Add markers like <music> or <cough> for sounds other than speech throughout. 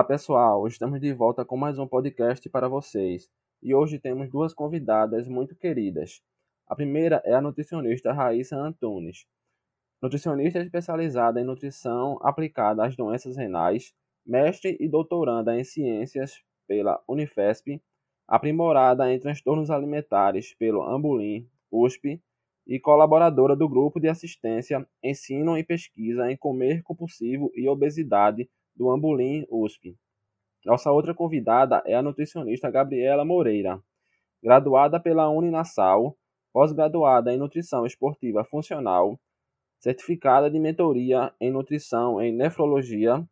Olá pessoal, estamos de volta com mais um podcast para vocês. E hoje temos duas convidadas muito queridas. A primeira é a nutricionista Raíssa Antunes, nutricionista especializada em nutrição aplicada às doenças renais, mestre e doutoranda em ciências pela Unifesp, aprimorada em transtornos alimentares pelo Ambulim, USP e colaboradora do grupo de assistência, ensino e pesquisa em comer compulsivo e obesidade do Ambulim USP. Nossa outra convidada é a nutricionista Gabriela Moreira, graduada pela Uninasal, pós-graduada em nutrição esportiva funcional, certificada de mentoria em nutrição em nefrologia,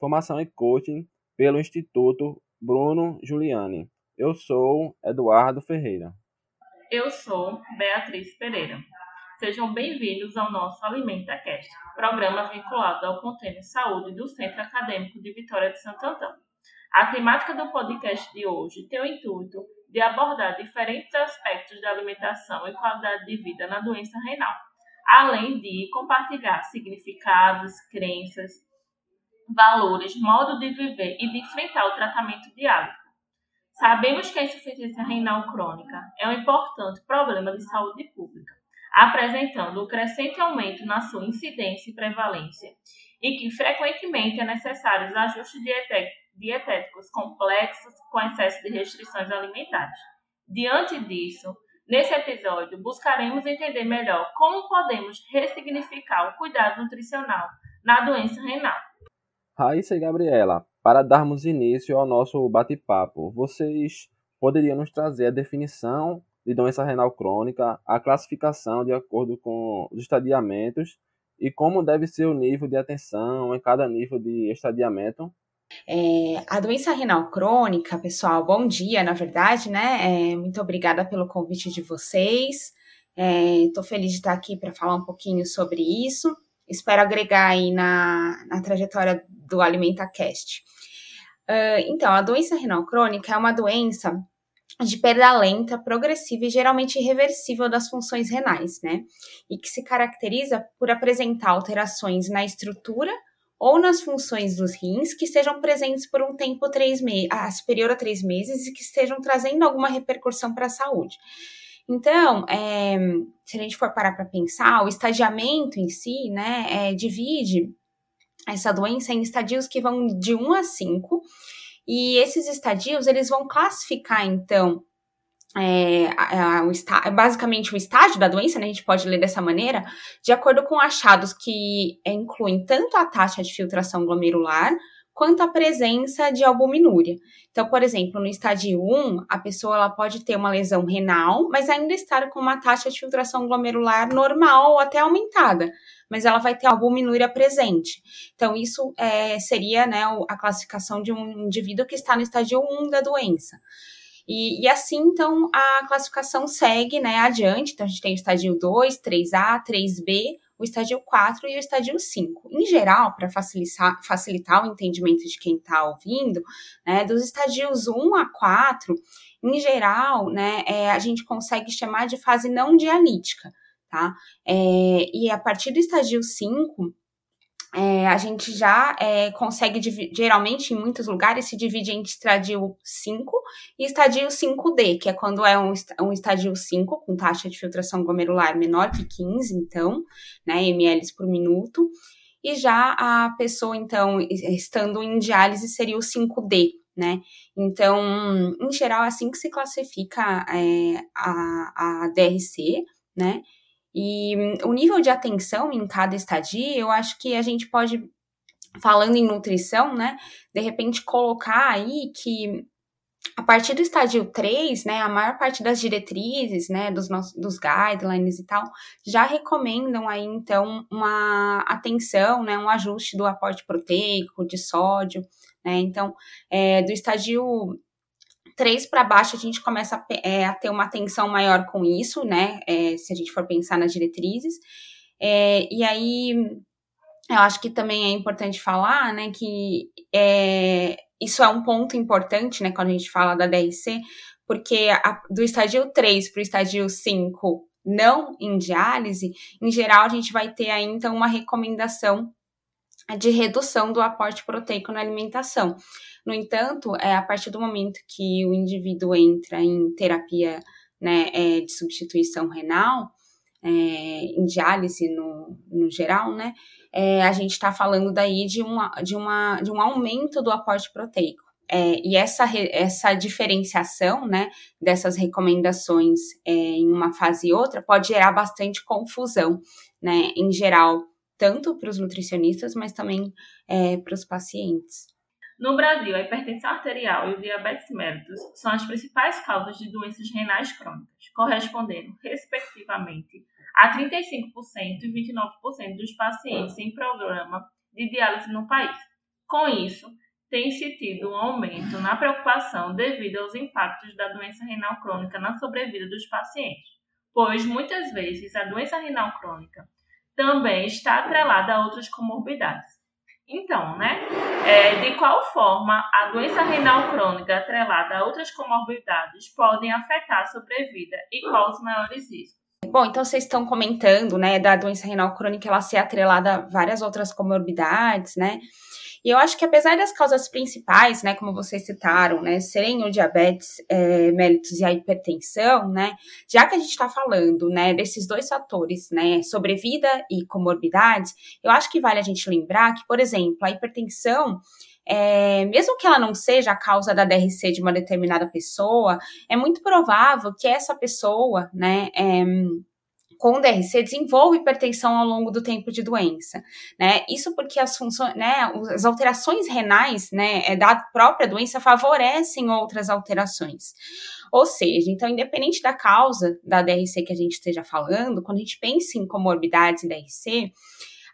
formação em coaching pelo Instituto Bruno Giuliani. Eu sou Eduardo Ferreira. Eu sou Beatriz Pereira. Sejam bem-vindos ao nosso AlimentaCast, programa vinculado ao Contêiner Saúde do Centro Acadêmico de Vitória de Santo Antão. A temática do podcast de hoje tem o intuito de abordar diferentes aspectos da alimentação e qualidade de vida na doença renal, além de compartilhar significados, crenças, valores, modo de viver e de enfrentar o tratamento diário. Sabemos que a insuficiência renal crônica é um importante problema de saúde pública apresentando um crescente aumento na sua incidência e prevalência, e que frequentemente é necessário ajustes dietéticos complexos com excesso de restrições alimentares. Diante disso, nesse episódio buscaremos entender melhor como podemos ressignificar o cuidado nutricional na doença renal. Raíssa e Gabriela, para darmos início ao nosso bate-papo, vocês poderiam nos trazer a definição de doença renal crônica, a classificação de acordo com os estadiamentos e como deve ser o nível de atenção em cada nível de estadiamento. É, a doença renal crônica, pessoal, bom dia, na verdade, né? É, muito obrigada pelo convite de vocês. Estou é, feliz de estar aqui para falar um pouquinho sobre isso. Espero agregar aí na, na trajetória do AlimentaCast. Uh, então, a doença renal crônica é uma doença de perda lenta, progressiva e geralmente irreversível das funções renais, né? E que se caracteriza por apresentar alterações na estrutura ou nas funções dos rins que estejam presentes por um tempo três ah, superior a três meses e que estejam trazendo alguma repercussão para a saúde. Então, é, se a gente for parar para pensar, o estadiamento em si, né, é, divide essa doença em estadios que vão de 1 a 5, e esses estadios, eles vão classificar, então, é, a, a, o está, basicamente o estágio da doença, né, a gente pode ler dessa maneira, de acordo com achados que incluem tanto a taxa de filtração glomerular quanto a presença de albuminúria. Então, por exemplo, no estágio 1, a pessoa ela pode ter uma lesão renal, mas ainda estar com uma taxa de filtração glomerular normal ou até aumentada mas ela vai ter albuminúria presente. Então, isso é, seria né, a classificação de um indivíduo que está no estágio 1 da doença. E, e, assim, então, a classificação segue né, adiante. Então, a gente tem o estágio 2, 3A, 3B, o estágio 4 e o estágio 5. Em geral, para facilitar, facilitar o entendimento de quem está ouvindo, né, dos estágios 1 a 4, em geral, né, é, a gente consegue chamar de fase não dialítica tá? É, e a partir do estágio 5, é, a gente já é, consegue, geralmente, em muitos lugares, se divide entre estágio 5 e estágio 5D, que é quando é um, um estágio 5, com taxa de filtração glomerular menor que 15, então, né, ml por minuto, e já a pessoa, então, estando em diálise, seria o 5D, né? Então, em geral, é assim que se classifica é, a, a DRC, né? E hum, o nível de atenção em cada estadia, eu acho que a gente pode, falando em nutrição, né, de repente colocar aí que a partir do estádio 3, né, a maior parte das diretrizes, né, dos, nossos, dos guidelines e tal, já recomendam aí, então, uma atenção, né, um ajuste do aporte proteico, de sódio, né, então, é, do estádio 3 para baixo, a gente começa a, é, a, ter uma atenção maior com isso, né, é, se a gente for pensar nas diretrizes, é, e aí, eu acho que também é importante falar, né, que é, isso é um ponto importante, né, quando a gente fala da DRC, porque a, do estádio 3 para o estádio 5 não em diálise, em geral a gente vai ter aí então uma recomendação de redução do aporte proteico na alimentação. No entanto, é a partir do momento que o indivíduo entra em terapia né, é, de substituição renal, é, em diálise no, no geral, né, é, a gente está falando daí de, uma, de, uma, de um aumento do aporte proteico. É, e essa, essa diferenciação né, dessas recomendações é, em uma fase e outra pode gerar bastante confusão, né, em geral, tanto para os nutricionistas, mas também é, para os pacientes. No Brasil, a hipertensão arterial e o diabetes mellitus são as principais causas de doenças renais crônicas, correspondendo, respectivamente, a 35% e 29% dos pacientes em programa de diálise no país. Com isso, tem-se tido um aumento na preocupação devido aos impactos da doença renal crônica na sobrevida dos pacientes, pois muitas vezes a doença renal crônica também está atrelada a outras comorbidades. Então, né, é, de qual forma a doença renal crônica atrelada a outras comorbidades podem afetar a sobrevida e quais os maiores riscos? Bom, então vocês estão comentando, né, da doença renal crônica ela ser atrelada a várias outras comorbidades, né? E eu acho que apesar das causas principais, né, como vocês citaram, né, serem o diabetes é, mellitus e a hipertensão, né, já que a gente está falando, né, desses dois fatores, né, sobrevida e comorbidades, eu acho que vale a gente lembrar que, por exemplo, a hipertensão é, mesmo que ela não seja a causa da DRC de uma determinada pessoa, é muito provável que essa pessoa, né, é, com DRC desenvolve hipertensão ao longo do tempo de doença, né? Isso porque as funções, né, as alterações renais, né, é da própria doença favorecem outras alterações. Ou seja, então, independente da causa da DRC que a gente esteja falando, quando a gente pensa em comorbidades e DRC,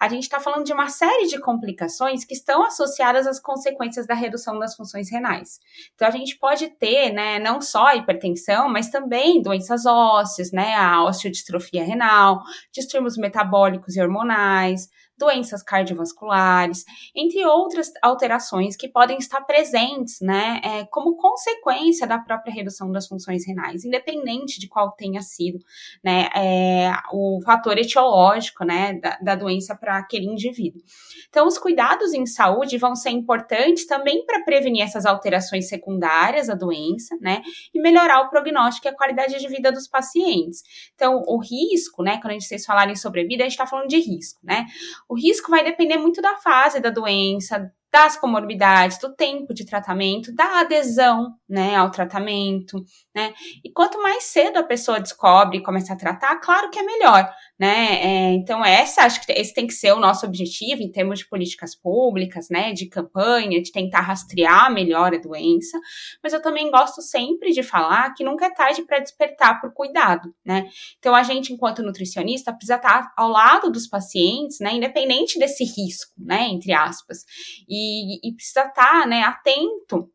a gente está falando de uma série de complicações que estão associadas às consequências da redução das funções renais. Então, a gente pode ter, né, não só hipertensão, mas também doenças ósseas, né, a osteodistrofia renal, distúrbios metabólicos e hormonais, doenças cardiovasculares, entre outras alterações que podem estar presentes, né, é, como consequência da própria redução das funções renais, independente de qual tenha sido, né, é, o fator etiológico, né, da, da doença para aquele indivíduo. Então, os cuidados em saúde vão ser importantes também para prevenir essas alterações secundárias à doença, né, e melhorar o prognóstico e a qualidade de vida dos pacientes. Então, o risco, né, quando a gente vocês falarem sobre vida, a gente está falando de risco, né? Risco vai depender muito da fase da doença, das comorbidades, do tempo de tratamento, da adesão, né, ao tratamento, né? E quanto mais cedo a pessoa descobre e começa a tratar, claro que é melhor, né? É, então essa, acho que esse tem que ser o nosso objetivo em termos de políticas públicas, né, de campanha, de tentar rastrear melhor a doença. Mas eu também gosto sempre de falar que nunca é tarde para despertar por cuidado, né? Então a gente, enquanto nutricionista, precisa estar ao lado dos pacientes, né, independente desse risco, né, entre aspas. E e, precisa estar né, atento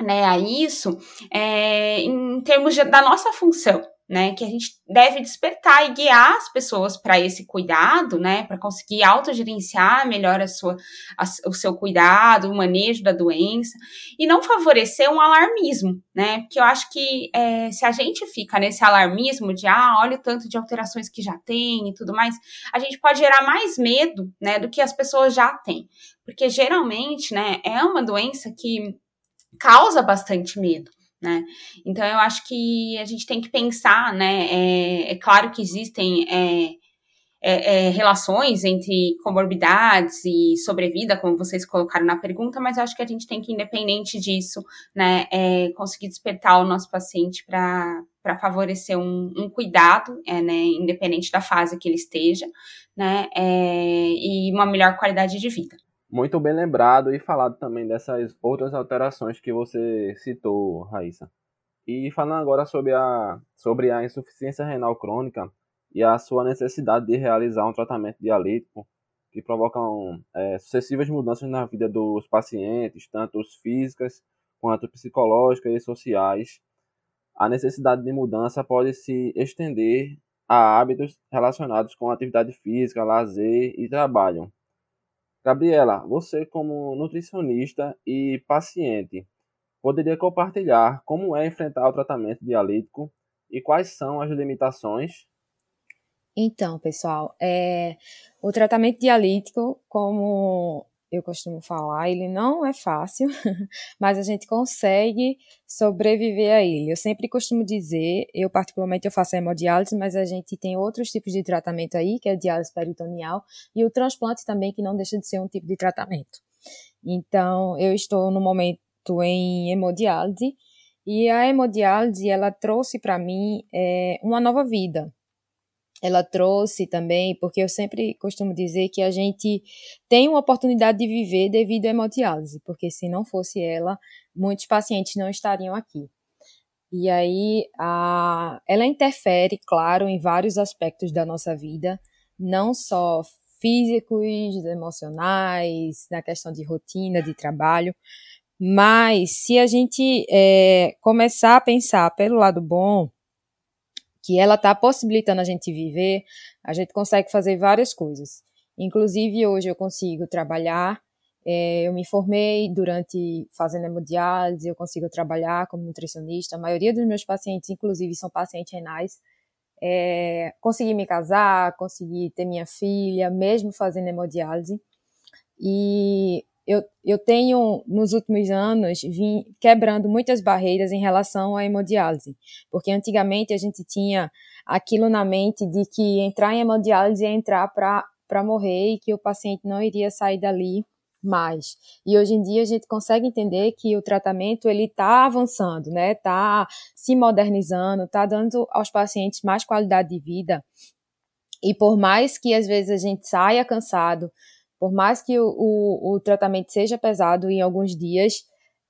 né, a isso é, em termos de, da nossa função, né, que a gente deve despertar e guiar as pessoas para esse cuidado, né, para conseguir autogerenciar melhor a sua, a, o seu cuidado, o manejo da doença, e não favorecer um alarmismo, né, porque eu acho que é, se a gente fica nesse alarmismo de, ah, olha o tanto de alterações que já tem e tudo mais, a gente pode gerar mais medo, né, do que as pessoas já têm, porque geralmente, né, é uma doença que causa bastante medo né? Então eu acho que a gente tem que pensar, né? É, é claro que existem é, é, é, relações entre comorbidades e sobrevida, como vocês colocaram na pergunta, mas eu acho que a gente tem que, independente disso, né, é, conseguir despertar o nosso paciente para para favorecer um, um cuidado, é, né, independente da fase que ele esteja, né, e uma melhor qualidade de vida. Muito bem lembrado e falado também dessas outras alterações que você citou, Raíssa. E falando agora sobre a, sobre a insuficiência renal crônica e a sua necessidade de realizar um tratamento dialítico que provocam é, sucessivas mudanças na vida dos pacientes, tanto físicas quanto psicológicas e sociais. A necessidade de mudança pode se estender a hábitos relacionados com atividade física, lazer e trabalho. Gabriela, você como nutricionista e paciente, poderia compartilhar como é enfrentar o tratamento dialítico e quais são as limitações? Então, pessoal, é, o tratamento dialítico, como eu costumo falar, ele não é fácil, <laughs> mas a gente consegue sobreviver a ele. Eu sempre costumo dizer, eu particularmente eu faço hemodiálise, mas a gente tem outros tipos de tratamento aí, que é a diálise peritoneal, e o transplante também, que não deixa de ser um tipo de tratamento. Então, eu estou no momento em hemodiálise, e a hemodiálise, ela trouxe para mim é, uma nova vida, ela trouxe também, porque eu sempre costumo dizer que a gente tem uma oportunidade de viver devido à hemodiálise, porque se não fosse ela, muitos pacientes não estariam aqui. E aí, a, ela interfere, claro, em vários aspectos da nossa vida, não só físicos, emocionais, na questão de rotina, de trabalho, mas se a gente é, começar a pensar pelo lado bom, que ela está possibilitando a gente viver, a gente consegue fazer várias coisas. Inclusive, hoje eu consigo trabalhar, é, eu me formei durante fazendo hemodiálise, eu consigo trabalhar como nutricionista. A maioria dos meus pacientes, inclusive, são pacientes renais. É, consegui me casar, consegui ter minha filha, mesmo fazendo hemodiálise. E eu, eu tenho, nos últimos anos, vim quebrando muitas barreiras em relação à hemodiálise. Porque antigamente a gente tinha aquilo na mente de que entrar em hemodiálise é entrar para morrer e que o paciente não iria sair dali mais. E hoje em dia a gente consegue entender que o tratamento ele está avançando, né? Está se modernizando, está dando aos pacientes mais qualidade de vida. E por mais que às vezes a gente saia cansado, por mais que o, o, o tratamento seja pesado em alguns dias,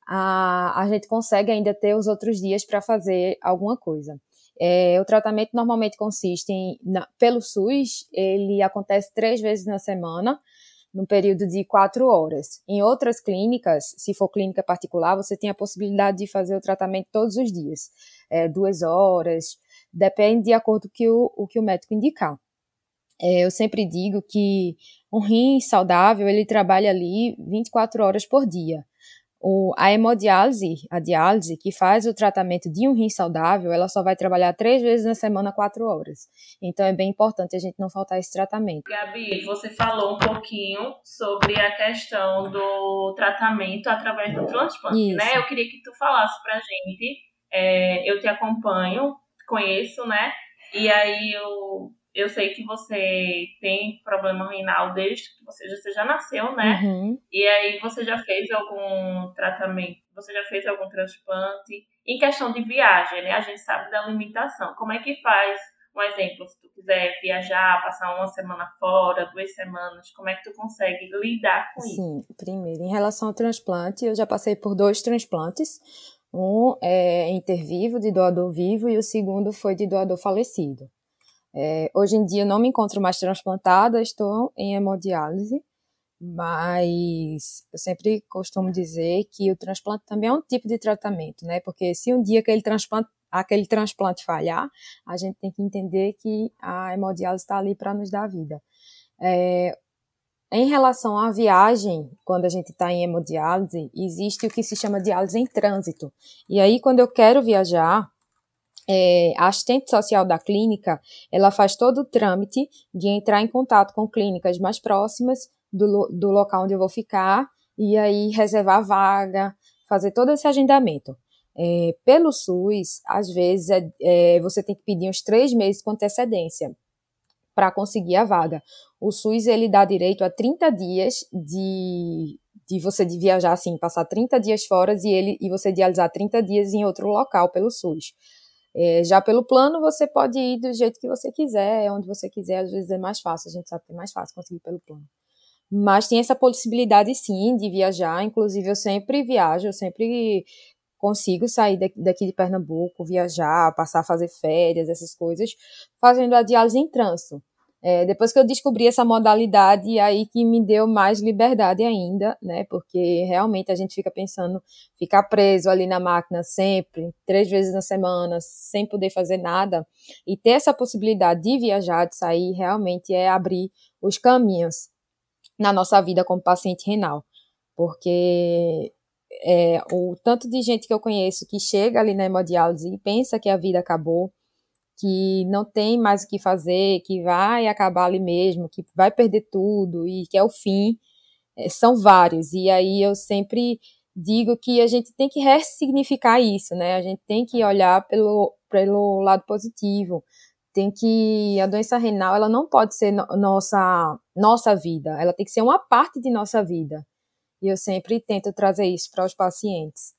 a, a gente consegue ainda ter os outros dias para fazer alguma coisa. É, o tratamento normalmente consiste em, na, pelo SUS, ele acontece três vezes na semana, num período de quatro horas. Em outras clínicas, se for clínica particular, você tem a possibilidade de fazer o tratamento todos os dias, é, duas horas, depende de acordo com o, o que o médico indicar. É, eu sempre digo que um rim saudável, ele trabalha ali 24 horas por dia. O, a hemodiálise, a diálise, que faz o tratamento de um rim saudável, ela só vai trabalhar três vezes na semana, quatro horas. Então é bem importante a gente não faltar esse tratamento. Gabi, você falou um pouquinho sobre a questão do tratamento através do transplante, né? Isso. né? Eu queria que tu falasse pra gente. É, eu te acompanho, conheço, né? E aí eu eu sei que você tem problema renal desde que você, você já nasceu, né? Uhum. E aí você já fez algum tratamento, você já fez algum transplante. Em questão de viagem, né? A gente sabe da limitação. Como é que faz? Um exemplo, se tu quiser viajar, passar uma semana fora, duas semanas, como é que tu consegue lidar com Sim, isso? Sim, primeiro, em relação ao transplante, eu já passei por dois transplantes. Um é intervivo, de doador vivo, e o segundo foi de doador falecido. É, hoje em dia não me encontro mais transplantada, estou em hemodiálise, mas eu sempre costumo dizer que o transplante também é um tipo de tratamento, né? Porque se um dia aquele transplante, aquele transplante falhar, a gente tem que entender que a hemodiálise está ali para nos dar vida. É, em relação à viagem, quando a gente está em hemodiálise, existe o que se chama diálise em trânsito. E aí, quando eu quero viajar, é, a assistente social da clínica, ela faz todo o trâmite de entrar em contato com clínicas mais próximas do, do local onde eu vou ficar e aí reservar vaga, fazer todo esse agendamento. É, pelo SUS, às vezes, é, é, você tem que pedir uns três meses com antecedência para conseguir a vaga. O SUS, ele dá direito a 30 dias de, de você de viajar assim, passar 30 dias fora e, ele, e você dializar 30 dias em outro local pelo SUS. É, já pelo plano, você pode ir do jeito que você quiser, onde você quiser, às vezes é mais fácil, a gente sabe que é mais fácil conseguir pelo plano. Mas tem essa possibilidade sim de viajar, inclusive eu sempre viajo, eu sempre consigo sair daqui de Pernambuco, viajar, passar a fazer férias, essas coisas, fazendo a diálise em trânsito. É, depois que eu descobri essa modalidade, aí que me deu mais liberdade ainda, né? Porque realmente a gente fica pensando, ficar preso ali na máquina sempre, três vezes na semana, sem poder fazer nada, e ter essa possibilidade de viajar, de sair, realmente é abrir os caminhos na nossa vida como paciente renal. Porque é, o tanto de gente que eu conheço que chega ali na hemodiálise e pensa que a vida acabou, que não tem mais o que fazer, que vai acabar ali mesmo, que vai perder tudo e que é o fim, é, são vários. E aí eu sempre digo que a gente tem que ressignificar isso, né? A gente tem que olhar pelo, pelo lado positivo. Tem que a doença renal, ela não pode ser no, nossa nossa vida, ela tem que ser uma parte de nossa vida. E eu sempre tento trazer isso para os pacientes.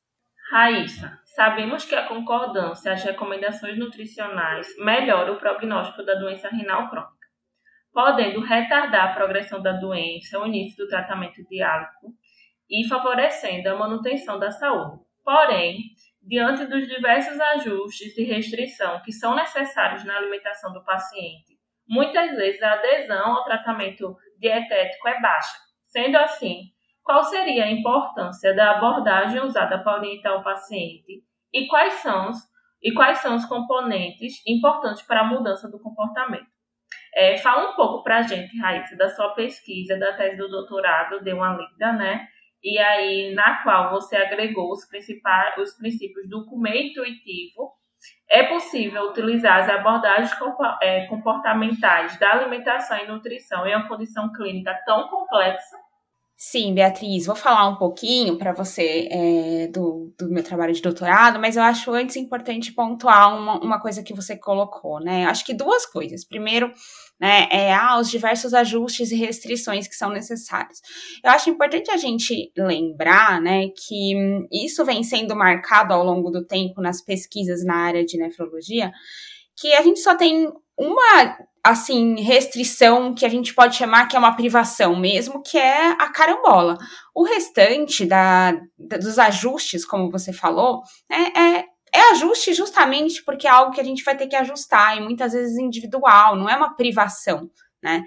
Raíssa, sabemos que a concordância às recomendações nutricionais melhora o prognóstico da doença renal crônica, podendo retardar a progressão da doença, o início do tratamento diálico e favorecendo a manutenção da saúde. Porém, diante dos diversos ajustes e restrição que são necessários na alimentação do paciente, muitas vezes a adesão ao tratamento dietético é baixa. Sendo assim, qual seria a importância da abordagem usada para orientar o paciente e quais são os, e quais são os componentes importantes para a mudança do comportamento. É, fala um pouco para a gente, Raíssa, da sua pesquisa, da tese do doutorado, deu uma lida, né? E aí, na qual você agregou os, principais, os princípios do comer intuitivo. É possível utilizar as abordagens é, comportamentais da alimentação e nutrição em uma condição clínica tão complexa Sim, Beatriz, vou falar um pouquinho para você é, do, do meu trabalho de doutorado, mas eu acho antes importante pontuar uma, uma coisa que você colocou, né? Acho que duas coisas. Primeiro, né, é ah, os diversos ajustes e restrições que são necessários. Eu acho importante a gente lembrar, né, que isso vem sendo marcado ao longo do tempo nas pesquisas na área de nefrologia, que a gente só tem uma assim, restrição que a gente pode chamar que é uma privação mesmo, que é a carambola. O restante da, da dos ajustes, como você falou, é, é, é, ajuste justamente porque é algo que a gente vai ter que ajustar, e muitas vezes individual, não é uma privação. Né?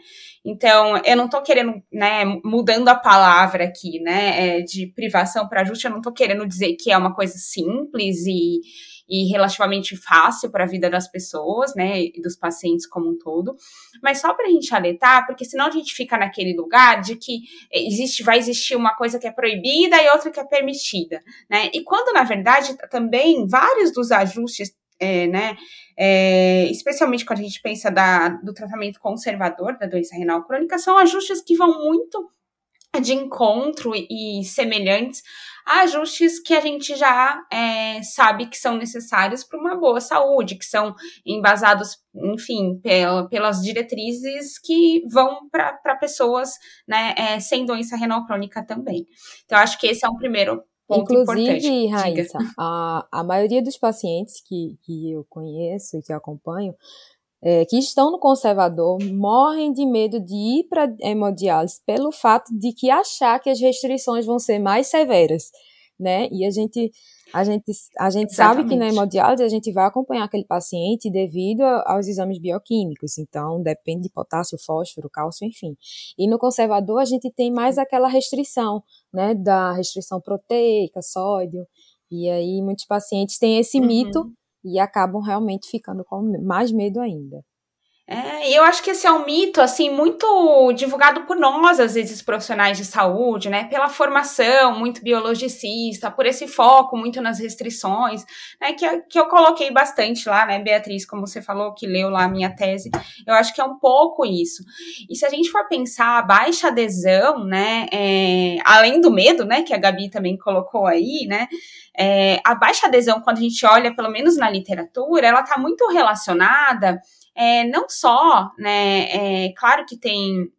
Então, eu não estou querendo, né, mudando a palavra aqui, né, é, de privação para ajuste, eu não estou querendo dizer que é uma coisa simples e, e relativamente fácil para a vida das pessoas, né, e dos pacientes como um todo. Mas só para a gente alertar, porque senão a gente fica naquele lugar de que existe, vai existir uma coisa que é proibida e outra que é permitida, né? E quando na verdade também vários dos ajustes é, né, é, especialmente quando a gente pensa da, do tratamento conservador da doença renal crônica, são ajustes que vão muito de encontro e semelhantes a ajustes que a gente já é, sabe que são necessários para uma boa saúde, que são embasados, enfim, pela, pelas diretrizes que vão para pessoas né, é, sem doença renal crônica também. Então, acho que esse é um primeiro ponto Inclusive, importante. Raíssa, a, a maioria dos pacientes que, que eu conheço e que eu acompanho é, que estão no conservador morrem de medo de ir para hemodiálise pelo fato de que achar que as restrições vão ser mais severas, né? E a gente a gente, a gente sabe que na hemodiálise a gente vai acompanhar aquele paciente devido aos exames bioquímicos, então depende de potássio, fósforo, cálcio, enfim. E no conservador a gente tem mais aquela restrição, né, da restrição proteica, sódio, e aí muitos pacientes têm esse uhum. mito e acabam realmente ficando com mais medo ainda. É, eu acho que esse é um mito, assim, muito divulgado por nós, às vezes, profissionais de saúde, né? Pela formação muito biologicista, por esse foco muito nas restrições, né? Que, que eu coloquei bastante lá, né, Beatriz, como você falou, que leu lá a minha tese. Eu acho que é um pouco isso. E se a gente for pensar a baixa adesão, né? É, além do medo, né? Que a Gabi também colocou aí, né? É, a baixa adesão, quando a gente olha, pelo menos na literatura, ela está muito relacionada é, não só, né, é, claro que tem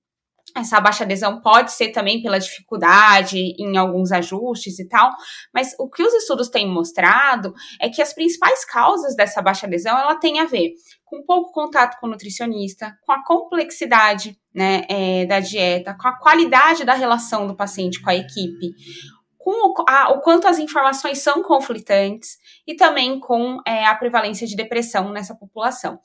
essa baixa adesão pode ser também pela dificuldade em alguns ajustes e tal, mas o que os estudos têm mostrado é que as principais causas dessa baixa adesão ela tem a ver com pouco contato com o nutricionista, com a complexidade né, é, da dieta, com a qualidade da relação do paciente com a equipe, com o, a, o quanto as informações são conflitantes e também com é, a prevalência de depressão nessa população.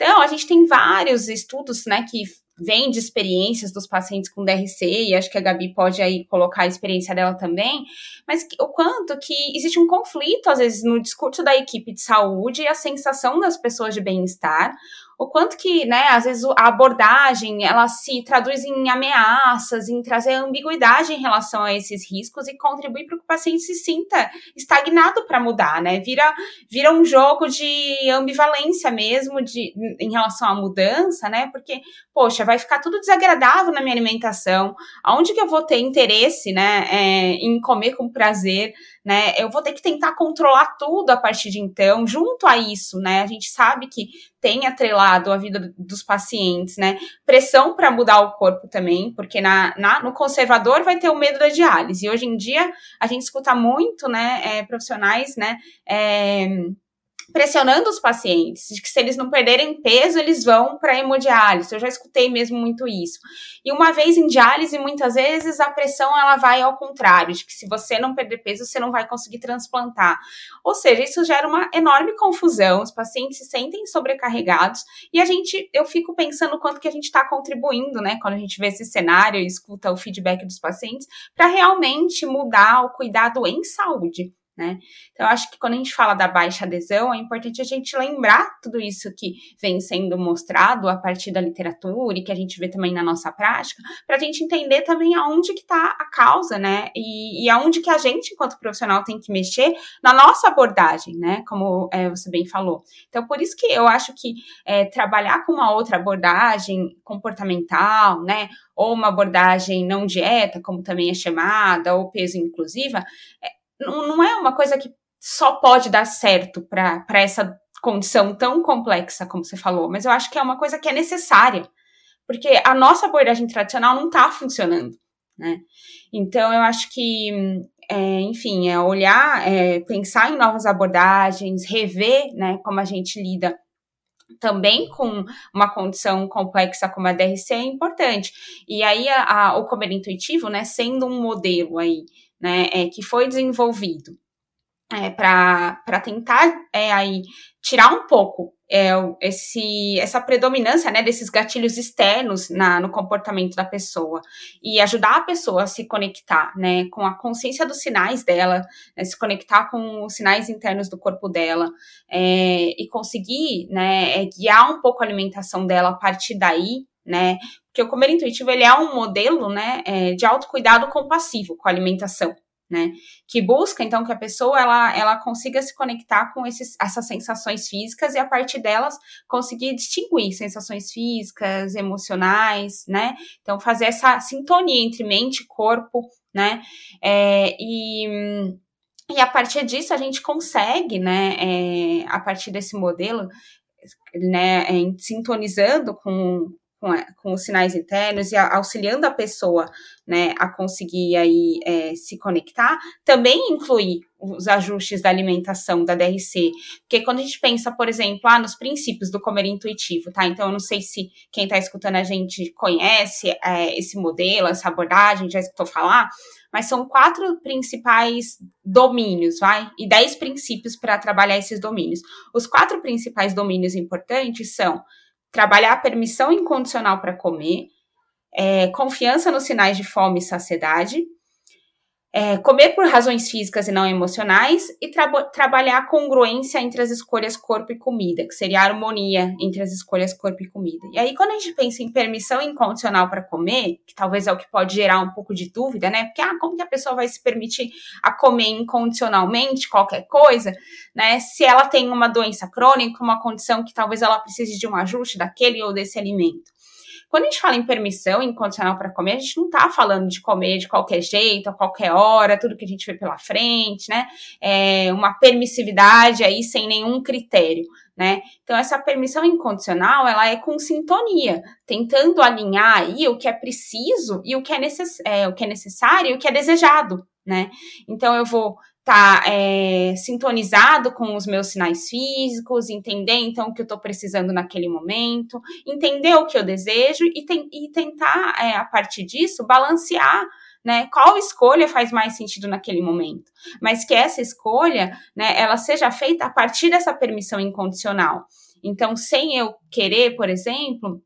Então, a gente tem vários estudos né, que vem de experiências dos pacientes com DRC, e acho que a Gabi pode aí colocar a experiência dela também, mas o quanto que existe um conflito, às vezes, no discurso da equipe de saúde e a sensação das pessoas de bem-estar, o quanto que, né, às vezes a abordagem, ela se traduz em ameaças, em trazer ambiguidade em relação a esses riscos e contribui para que o paciente se sinta estagnado para mudar, né? Vira, vira um jogo de ambivalência mesmo de, em relação à mudança, né? Porque, poxa, vai ficar tudo desagradável na minha alimentação, aonde que eu vou ter interesse, né, é, em comer com prazer, né? Eu vou ter que tentar controlar tudo a partir de então, junto a isso, né? A gente sabe que tem atrelado a vida dos pacientes, né? Pressão para mudar o corpo também, porque na, na, no conservador vai ter o medo da diálise. E hoje em dia a gente escuta muito, né, é, profissionais, né? É, pressionando os pacientes, de que se eles não perderem peso, eles vão para hemodiálise. Eu já escutei mesmo muito isso. E uma vez em diálise, muitas vezes a pressão ela vai ao contrário, de que se você não perder peso, você não vai conseguir transplantar. Ou seja, isso gera uma enorme confusão, os pacientes se sentem sobrecarregados e a gente, eu fico pensando quanto que a gente está contribuindo, né, quando a gente vê esse cenário e escuta o feedback dos pacientes, para realmente mudar o cuidado em saúde né? Então, eu acho que quando a gente fala da baixa adesão, é importante a gente lembrar tudo isso que vem sendo mostrado a partir da literatura e que a gente vê também na nossa prática, para a gente entender também aonde que está a causa, né? E, e aonde que a gente, enquanto profissional, tem que mexer na nossa abordagem, né? Como é, você bem falou. Então, por isso que eu acho que é, trabalhar com uma outra abordagem comportamental, né? Ou uma abordagem não dieta, como também é chamada, ou peso inclusiva, é, não, não é uma coisa que só pode dar certo para essa condição tão complexa como você falou, mas eu acho que é uma coisa que é necessária, porque a nossa abordagem tradicional não está funcionando, né? Então eu acho que, é, enfim, é olhar, é, pensar em novas abordagens, rever, né, como a gente lida também com uma condição complexa como a DRC é importante. E aí a, a, o comer intuitivo, né, sendo um modelo aí né, é, que foi desenvolvido é, para tentar é, aí tirar um pouco é, esse, essa predominância né, desses gatilhos externos na, no comportamento da pessoa e ajudar a pessoa a se conectar né, com a consciência dos sinais dela, né, se conectar com os sinais internos do corpo dela é, e conseguir né, é, guiar um pouco a alimentação dela a partir daí, né? Porque o comer intuitivo ele é um modelo, né, é, de autocuidado compassivo com a alimentação, né? Que busca então que a pessoa ela, ela consiga se conectar com esses, essas sensações físicas e a partir delas conseguir distinguir sensações físicas, emocionais, né? Então fazer essa sintonia entre mente e corpo, né? É, e e a partir disso a gente consegue, né? É, a partir desse modelo, né? É, sintonizando com com, com os sinais internos e auxiliando a pessoa né, a conseguir aí é, se conectar, também incluir os ajustes da alimentação da DRC. Porque quando a gente pensa, por exemplo, ah, nos princípios do comer intuitivo, tá? Então, eu não sei se quem está escutando a gente conhece é, esse modelo, essa abordagem, já escutou falar, mas são quatro principais domínios, vai? E dez princípios para trabalhar esses domínios. Os quatro principais domínios importantes são trabalhar a permissão incondicional para comer, é, confiança nos sinais de fome e saciedade, é, comer por razões físicas e não emocionais e tra trabalhar a congruência entre as escolhas corpo e comida, que seria a harmonia entre as escolhas corpo e comida. E aí, quando a gente pensa em permissão incondicional para comer, que talvez é o que pode gerar um pouco de dúvida, né? Porque, ah, como que a pessoa vai se permitir a comer incondicionalmente qualquer coisa, né? Se ela tem uma doença crônica, uma condição que talvez ela precise de um ajuste daquele ou desse alimento. Quando a gente fala em permissão incondicional para comer, a gente não está falando de comer de qualquer jeito, a qualquer hora, tudo que a gente vê pela frente, né? É uma permissividade aí sem nenhum critério. né? Então essa permissão incondicional, ela é com sintonia, tentando alinhar aí o que é preciso e o que é, necess é, o que é necessário e o que é desejado, né? Então eu vou tá, é, sintonizado com os meus sinais físicos, entender então o que eu estou precisando naquele momento, entender o que eu desejo e, e tentar, é, a partir disso, balancear né? Qual escolha faz mais sentido naquele momento? Mas que essa escolha, né, ela seja feita a partir dessa permissão incondicional. Então, sem eu querer, por exemplo,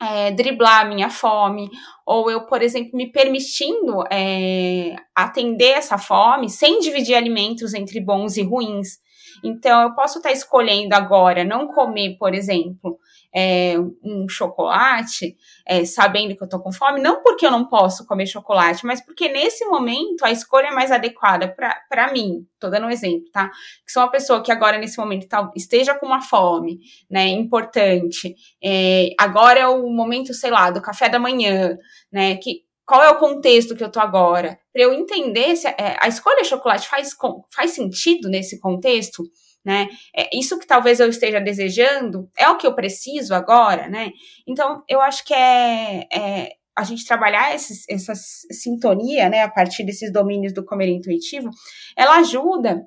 é, driblar a minha fome, ou eu, por exemplo, me permitindo é, atender essa fome sem dividir alimentos entre bons e ruins. Então, eu posso estar escolhendo agora não comer, por exemplo, é, um chocolate, é, sabendo que eu tô com fome, não porque eu não posso comer chocolate, mas porque nesse momento a escolha é mais adequada para mim. Tô dando um exemplo, tá? Que sou uma pessoa que agora, nesse momento, tá, esteja com uma fome, né? Importante. É, agora é o momento, sei lá, do café da manhã, né? Que, qual é o contexto que eu tô agora? Para eu entender se a, é, a escolha chocolate faz, faz sentido nesse contexto, né? É, isso que talvez eu esteja desejando é o que eu preciso agora, né? Então, eu acho que é, é a gente trabalhar esses, essa sintonia, né, a partir desses domínios do comer intuitivo, ela ajuda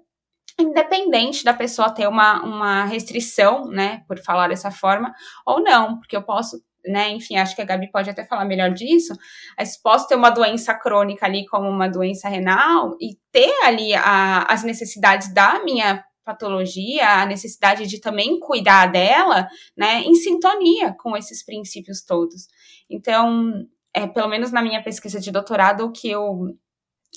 independente da pessoa ter uma, uma restrição, né, por falar dessa forma, ou não, porque eu posso né, enfim, acho que a Gabi pode até falar melhor disso, mas posso ter uma doença crônica ali, como uma doença renal, e ter ali a, as necessidades da minha patologia, a necessidade de também cuidar dela, né, em sintonia com esses princípios todos. Então, é, pelo menos na minha pesquisa de doutorado, o que eu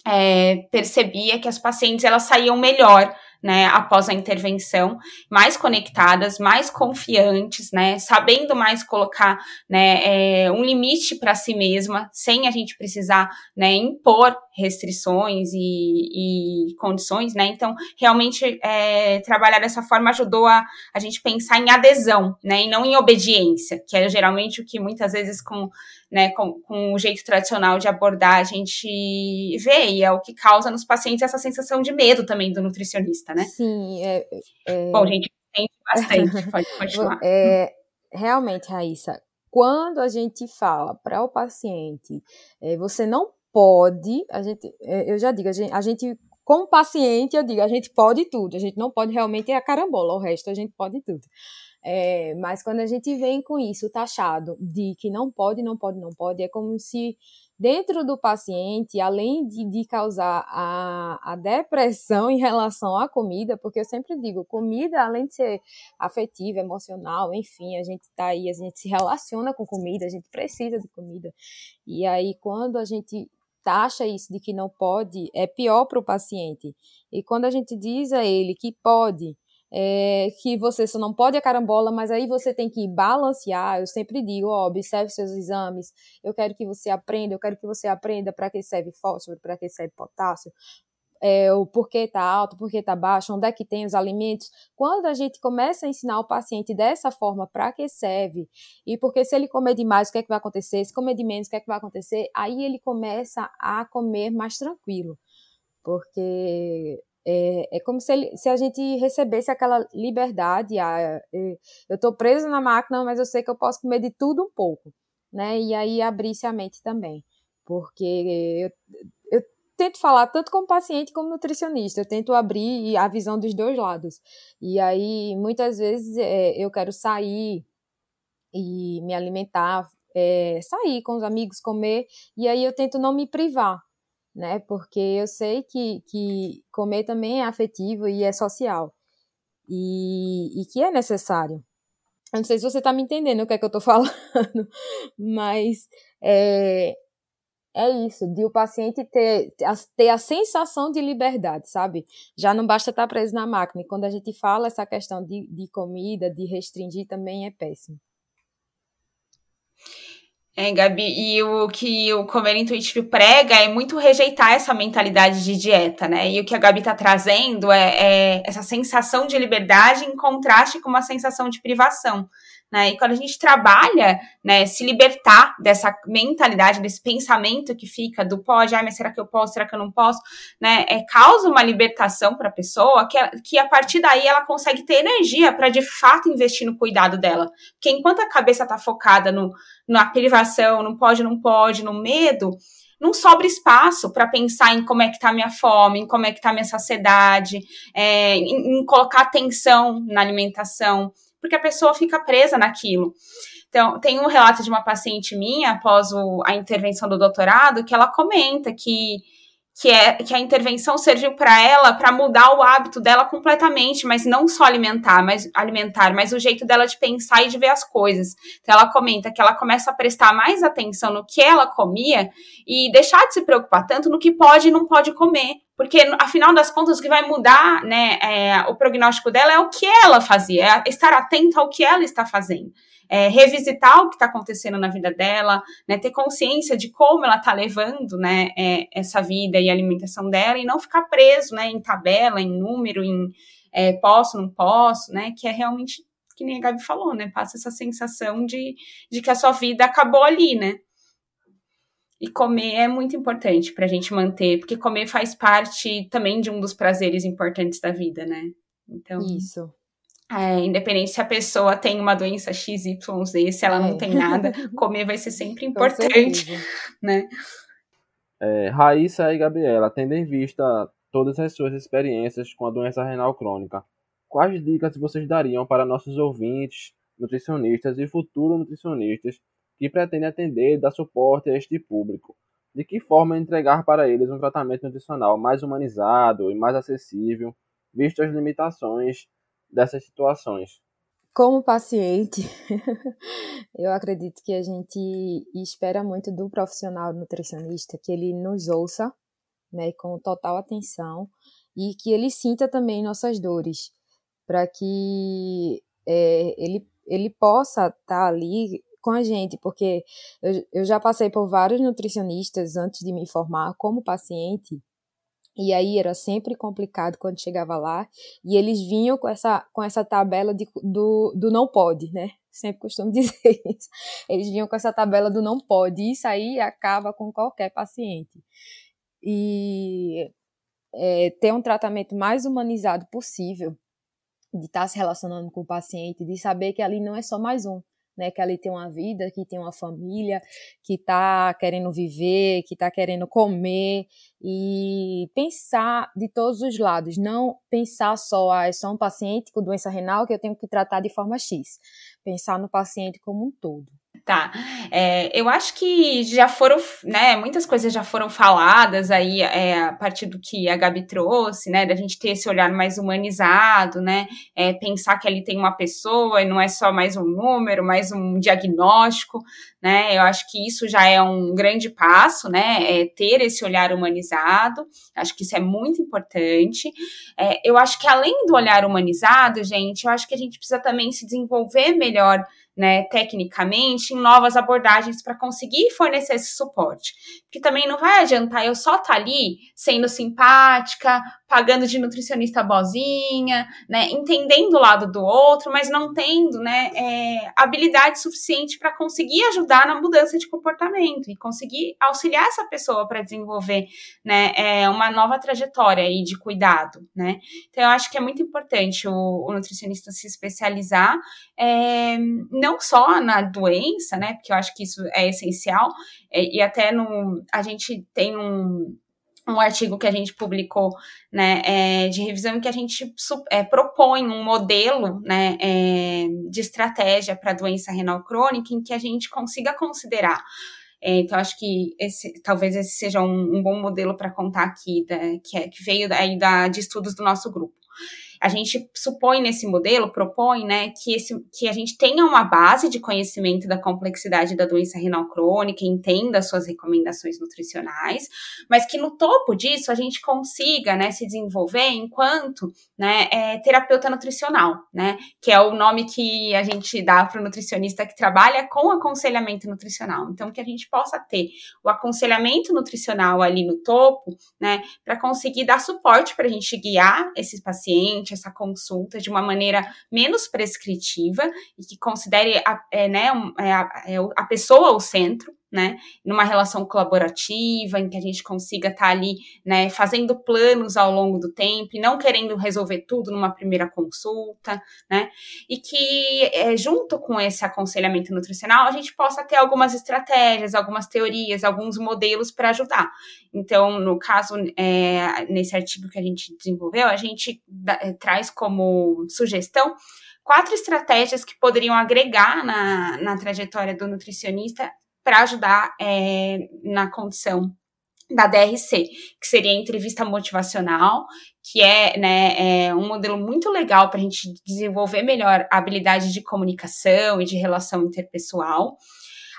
é, percebi é que as pacientes elas saíam melhor né, após a intervenção, mais conectadas, mais confiantes, né, sabendo mais colocar, né, é, um limite para si mesma, sem a gente precisar, né, impor restrições e, e condições, né, então, realmente, é, trabalhar dessa forma ajudou a, a gente pensar em adesão, né, e não em obediência, que é geralmente o que muitas vezes com né, com, com o jeito tradicional de abordar, a gente vê, e é o que causa nos pacientes essa sensação de medo também do nutricionista, né? Sim, é. é... Bom, gente, tem bastante, <laughs> pode continuar. É, realmente, Raíssa, quando a gente fala para o paciente, é, você não pode, a gente, é, eu já digo, a gente, a gente como paciente, eu digo, a gente pode tudo, a gente não pode realmente é a carambola, o resto a gente pode tudo. É, mas quando a gente vem com isso taxado de que não pode, não pode, não pode, é como se dentro do paciente, além de, de causar a, a depressão em relação à comida, porque eu sempre digo, comida, além de ser afetiva, emocional, enfim, a gente tá aí, a gente se relaciona com comida, a gente precisa de comida. E aí, quando a gente taxa isso de que não pode, é pior para o paciente. E quando a gente diz a ele que pode, é, que você só não pode a carambola, mas aí você tem que balancear. Eu sempre digo, ó, observe seus exames. Eu quero que você aprenda, eu quero que você aprenda para que serve fósforo, para que serve potássio, é, o porquê está alto, porquê está baixo, onde é que tem os alimentos. Quando a gente começa a ensinar o paciente dessa forma, para que serve, e porque se ele comer demais, o que é que vai acontecer? Se comer de menos, o que é que vai acontecer? Aí ele começa a comer mais tranquilo. Porque é, é como se, ele, se a gente recebesse aquela liberdade. Ah, eu estou preso na máquina, mas eu sei que eu posso comer de tudo um pouco, né? E aí abrisse a mente também, porque eu, eu tento falar tanto como paciente como nutricionista. Eu tento abrir a visão dos dois lados. E aí muitas vezes é, eu quero sair e me alimentar, é, sair com os amigos, comer, e aí eu tento não me privar né? Porque eu sei que, que comer também é afetivo e é social. E, e que é necessário. Eu não sei se você está me entendendo o que é que eu estou <laughs> falando, mas é, é isso, de o paciente ter, ter a sensação de liberdade, sabe? Já não basta estar preso na máquina. E quando a gente fala essa questão de, de comida, de restringir, também é péssimo. É, Gabi, e o que o comer intuitivo prega é muito rejeitar essa mentalidade de dieta, né? E o que a Gabi tá trazendo é, é essa sensação de liberdade em contraste com uma sensação de privação, né? E quando a gente trabalha, né, se libertar dessa mentalidade, desse pensamento que fica do pode, ah, mas será que eu posso, será que eu não posso, né? É, causa uma libertação para a pessoa que, que a partir daí ela consegue ter energia para de fato investir no cuidado dela. Porque enquanto a cabeça está focada no, na privação, não pode, não pode, no medo, não sobra espaço para pensar em como é que está minha fome, em como é que está minha saciedade, é, em, em colocar atenção na alimentação, porque a pessoa fica presa naquilo. Então, tem um relato de uma paciente minha, após o, a intervenção do doutorado, que ela comenta que que é que a intervenção serviu para ela para mudar o hábito dela completamente, mas não só alimentar, mas alimentar, mas o jeito dela de pensar e de ver as coisas. Então ela comenta que ela começa a prestar mais atenção no que ela comia e deixar de se preocupar tanto no que pode e não pode comer, porque afinal das contas o que vai mudar, né, é, o prognóstico dela é o que ela fazia, é estar atenta ao que ela está fazendo é, revisitar o que está acontecendo na vida dela, né, ter consciência de como ela está levando né, é, essa vida e alimentação dela e não ficar preso né, em tabela, em número, em é, posso, não posso, né, que é realmente que nem a Gabi falou, né, passa essa sensação de, de que a sua vida acabou ali, né. E comer é muito importante para a gente manter, porque comer faz parte também de um dos prazeres importantes da vida, né? Então, Isso. É, independente se a pessoa tem uma doença XYZ, se ela não é. tem nada, <laughs> comer vai ser sempre importante, <laughs> né? É, Raíssa e Gabriela, tendo em vista todas as suas experiências com a doença renal crônica, quais dicas vocês dariam para nossos ouvintes, nutricionistas e futuros nutricionistas que pretendem atender e dar suporte a este público? De que forma entregar para eles um tratamento nutricional mais humanizado e mais acessível, visto as limitações dessas situações? Como paciente, <laughs> eu acredito que a gente espera muito do profissional nutricionista que ele nos ouça, né, com total atenção e que ele sinta também nossas dores, para que é, ele, ele possa estar tá ali com a gente, porque eu, eu já passei por vários nutricionistas antes de me formar como paciente e aí era sempre complicado quando chegava lá. E eles vinham com essa, com essa tabela de, do, do não pode, né? Sempre costumo <laughs> dizer isso. Eles vinham com essa tabela do não pode. E isso aí acaba com qualquer paciente. E é, ter um tratamento mais humanizado possível, de estar se relacionando com o paciente, de saber que ali não é só mais um né, que ali tem uma vida, que tem uma família, que está querendo viver, que está querendo comer e pensar de todos os lados, não pensar só, ah, é só um paciente com doença renal que eu tenho que tratar de forma X, pensar no paciente como um todo. Tá. É, eu acho que já foram, né, muitas coisas já foram faladas aí é, a partir do que a Gabi trouxe, né, da gente ter esse olhar mais humanizado, né, é, pensar que ali tem uma pessoa e não é só mais um número, mais um diagnóstico, né, eu acho que isso já é um grande passo, né, é ter esse olhar humanizado, acho que isso é muito importante. É, eu acho que além do olhar humanizado, gente, eu acho que a gente precisa também se desenvolver melhor né, tecnicamente, em novas abordagens para conseguir fornecer esse suporte. Porque também não vai adiantar eu só estar tá ali sendo simpática, pagando de nutricionista bozinha, né, entendendo o lado do outro, mas não tendo, né, é, habilidade suficiente para conseguir ajudar na mudança de comportamento e conseguir auxiliar essa pessoa para desenvolver, né, é, uma nova trajetória aí de cuidado, né. Então eu acho que é muito importante o, o nutricionista se especializar, é, não só na doença, né, porque eu acho que isso é essencial, é, e até no, a gente tem um um artigo que a gente publicou né, é, de revisão em que a gente é, propõe um modelo né, é, de estratégia para a doença renal crônica em que a gente consiga considerar. É, então, acho que esse, talvez esse seja um, um bom modelo para contar aqui, da, que, é, que veio aí da, de estudos do nosso grupo. A gente supõe nesse modelo, propõe, né, que, esse, que a gente tenha uma base de conhecimento da complexidade da doença renal crônica, entenda as suas recomendações nutricionais, mas que no topo disso a gente consiga, né, se desenvolver enquanto, né, é, terapeuta nutricional, né, que é o nome que a gente dá para o nutricionista que trabalha com aconselhamento nutricional. Então, que a gente possa ter o aconselhamento nutricional ali no topo, né, para conseguir dar suporte para a gente guiar esses pacientes essa consulta de uma maneira menos prescritiva e que considere a, é, né, é, a, é a pessoa ao centro, né, numa relação colaborativa, em que a gente consiga estar tá ali, né, fazendo planos ao longo do tempo e não querendo resolver tudo numa primeira consulta, né, e que é, junto com esse aconselhamento nutricional a gente possa ter algumas estratégias, algumas teorias, alguns modelos para ajudar. Então, no caso, é, nesse artigo que a gente desenvolveu, a gente é, traz como sugestão quatro estratégias que poderiam agregar na, na trajetória do nutricionista para ajudar é, na condição da DRC, que seria a entrevista motivacional, que é, né, é um modelo muito legal para a gente desenvolver melhor a habilidade de comunicação e de relação interpessoal.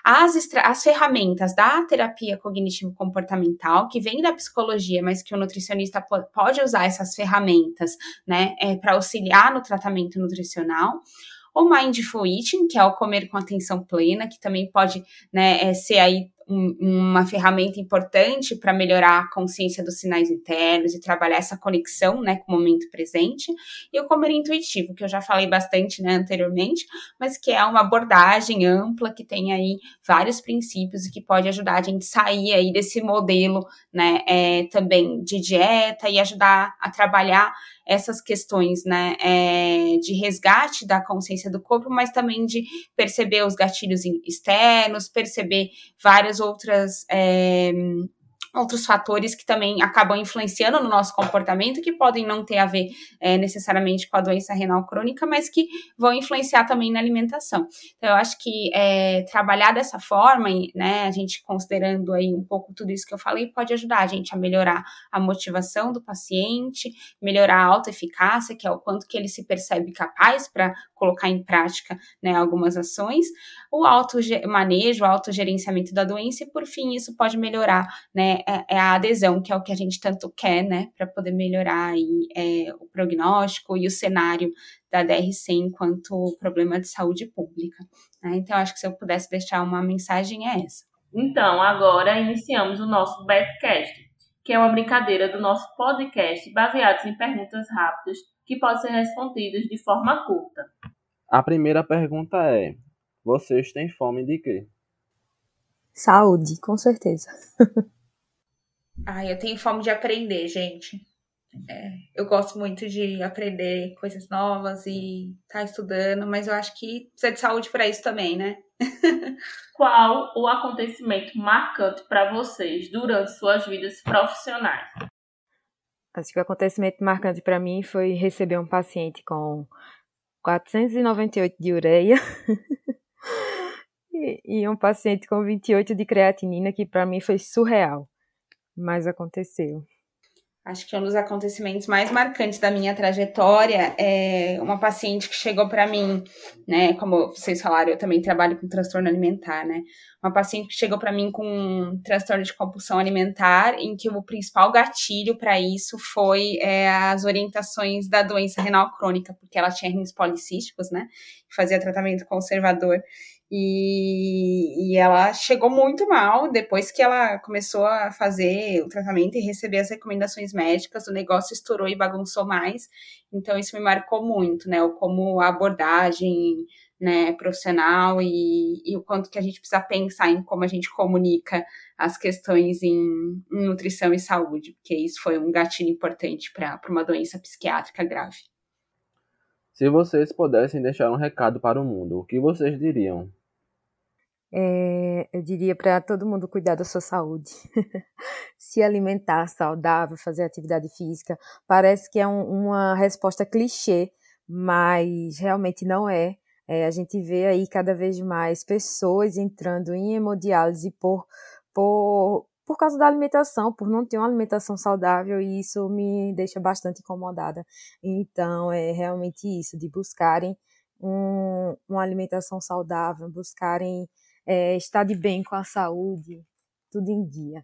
As, as ferramentas da terapia cognitivo-comportamental, que vem da psicologia, mas que o nutricionista pode usar essas ferramentas, né, é, para auxiliar no tratamento nutricional o Mindful Eating, que é o comer com atenção plena, que também pode né, é, ser aí um, uma ferramenta importante para melhorar a consciência dos sinais internos e trabalhar essa conexão né, com o momento presente. E o comer intuitivo, que eu já falei bastante né, anteriormente, mas que é uma abordagem ampla que tem aí vários princípios e que pode ajudar a gente sair aí desse modelo né, é, também de dieta e ajudar a trabalhar essas questões, né, é, de resgate da consciência do corpo, mas também de perceber os gatilhos externos, perceber várias outras é, outros fatores que também acabam influenciando no nosso comportamento, que podem não ter a ver é, necessariamente com a doença renal crônica, mas que vão influenciar também na alimentação. Então, eu acho que é, trabalhar dessa forma, né, a gente considerando aí um pouco tudo isso que eu falei, pode ajudar a gente a melhorar a motivação do paciente, melhorar a autoeficácia, que é o quanto que ele se percebe capaz para colocar em prática né, algumas ações, o auto-manejo, o autogerenciamento da doença, e por fim, isso pode melhorar né, é, é, a adesão, que é o que a gente tanto quer, né, para poder melhorar aí, é, o prognóstico e o cenário da DRC enquanto problema de saúde pública. Né? Então, acho que se eu pudesse deixar uma mensagem é essa. Então, agora iniciamos o nosso Betcast, que é uma brincadeira do nosso podcast baseados em perguntas rápidas que podem ser respondidas de forma curta. A primeira pergunta é: vocês têm fome de quê? Saúde, com certeza. <laughs> Ai, eu tenho fome de aprender, gente. É, eu gosto muito de aprender coisas novas e estar tá estudando, mas eu acho que precisa de saúde para isso também, né? <laughs> Qual o acontecimento marcante para vocês durante suas vidas profissionais? Acho que o acontecimento marcante para mim foi receber um paciente com 498 de ureia <laughs> e, e um paciente com 28 de creatinina, que para mim foi surreal mas aconteceu. Acho que um dos acontecimentos mais marcantes da minha trajetória é uma paciente que chegou para mim, né? Como vocês falaram, eu também trabalho com transtorno alimentar, né? Uma paciente que chegou para mim com um transtorno de compulsão alimentar, em que o principal gatilho para isso foi é, as orientações da doença renal crônica, porque ela tinha rins policísticos, né? Fazia tratamento conservador. E, e, ela chegou muito mal depois que ela começou a fazer o tratamento e receber as recomendações médicas, o negócio estourou e bagunçou mais. Então isso me marcou muito, né? Como a abordagem né, profissional e, e o quanto que a gente precisa pensar em como a gente comunica as questões em, em nutrição e saúde, porque isso foi um gatilho importante para uma doença psiquiátrica grave. Se vocês pudessem deixar um recado para o mundo, o que vocês diriam? É, eu diria para todo mundo cuidar da sua saúde, <laughs> se alimentar saudável, fazer atividade física. Parece que é um, uma resposta clichê, mas realmente não é. é. A gente vê aí cada vez mais pessoas entrando em hemodiálise por, por, por causa da alimentação, por não ter uma alimentação saudável, e isso me deixa bastante incomodada. Então, é realmente isso, de buscarem um, uma alimentação saudável, buscarem é, de bem com a saúde, tudo em dia.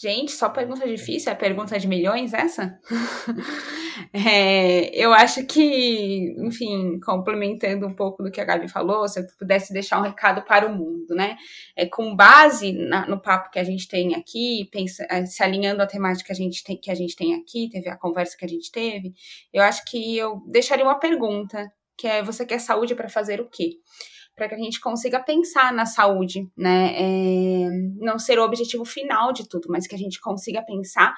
Gente, só pergunta difícil, é pergunta de milhões essa? <laughs> é, eu acho que, enfim, complementando um pouco do que a Gabi falou, se eu pudesse deixar um recado para o mundo, né? É, com base na, no papo que a gente tem aqui, pensa, é, se alinhando à temática que a, gente tem, que a gente tem aqui, teve a conversa que a gente teve, eu acho que eu deixaria uma pergunta, que é, você quer saúde para fazer o quê? Para que a gente consiga pensar na saúde, né? É, não ser o objetivo final de tudo, mas que a gente consiga pensar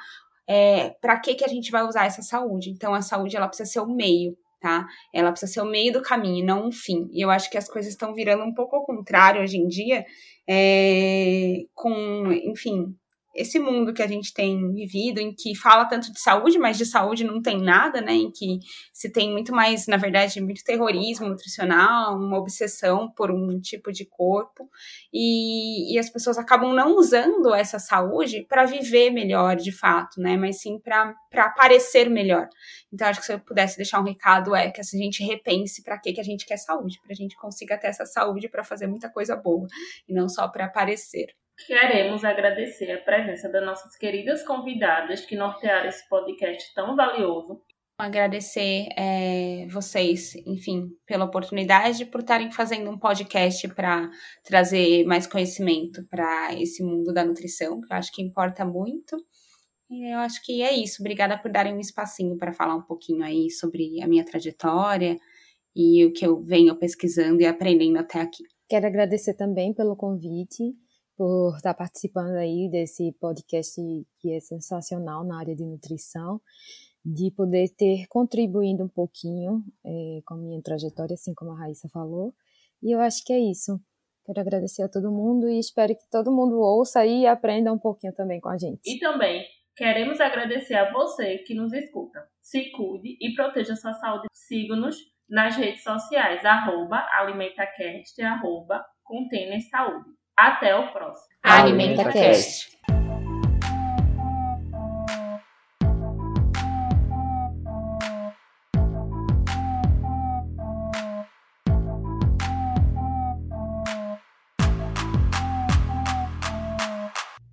é, para que, que a gente vai usar essa saúde. Então, a saúde ela precisa ser o meio, tá? Ela precisa ser o meio do caminho, não um fim. E eu acho que as coisas estão virando um pouco ao contrário hoje em dia, é, com, enfim, esse mundo que a gente tem vivido, em que fala tanto de saúde, mas de saúde não tem nada, né? Em que se tem muito mais, na verdade, muito terrorismo nutricional, uma obsessão por um tipo de corpo, e, e as pessoas acabam não usando essa saúde para viver melhor, de fato, né? Mas sim para parecer melhor. Então, acho que se eu pudesse deixar um recado é que a gente repense para que, que a gente quer saúde, para a gente consiga ter essa saúde para fazer muita coisa boa, e não só para aparecer. Queremos agradecer a presença das nossas queridas convidadas que nortearam esse podcast tão valioso. Agradecer é, vocês, enfim, pela oportunidade, por estarem fazendo um podcast para trazer mais conhecimento para esse mundo da nutrição, que eu acho que importa muito. E eu acho que é isso. Obrigada por darem um espacinho para falar um pouquinho aí sobre a minha trajetória e o que eu venho pesquisando e aprendendo até aqui. Quero agradecer também pelo convite por estar participando aí desse podcast que é sensacional na área de nutrição, de poder ter contribuído um pouquinho é, com a minha trajetória, assim como a Raíssa falou. E eu acho que é isso. Quero agradecer a todo mundo e espero que todo mundo ouça e aprenda um pouquinho também com a gente. E também queremos agradecer a você que nos escuta. Se cuide e proteja sua saúde. Siga-nos nas redes sociais, arroba alimentacast, arroba Saúde. Até o próximo. AlimentaCast.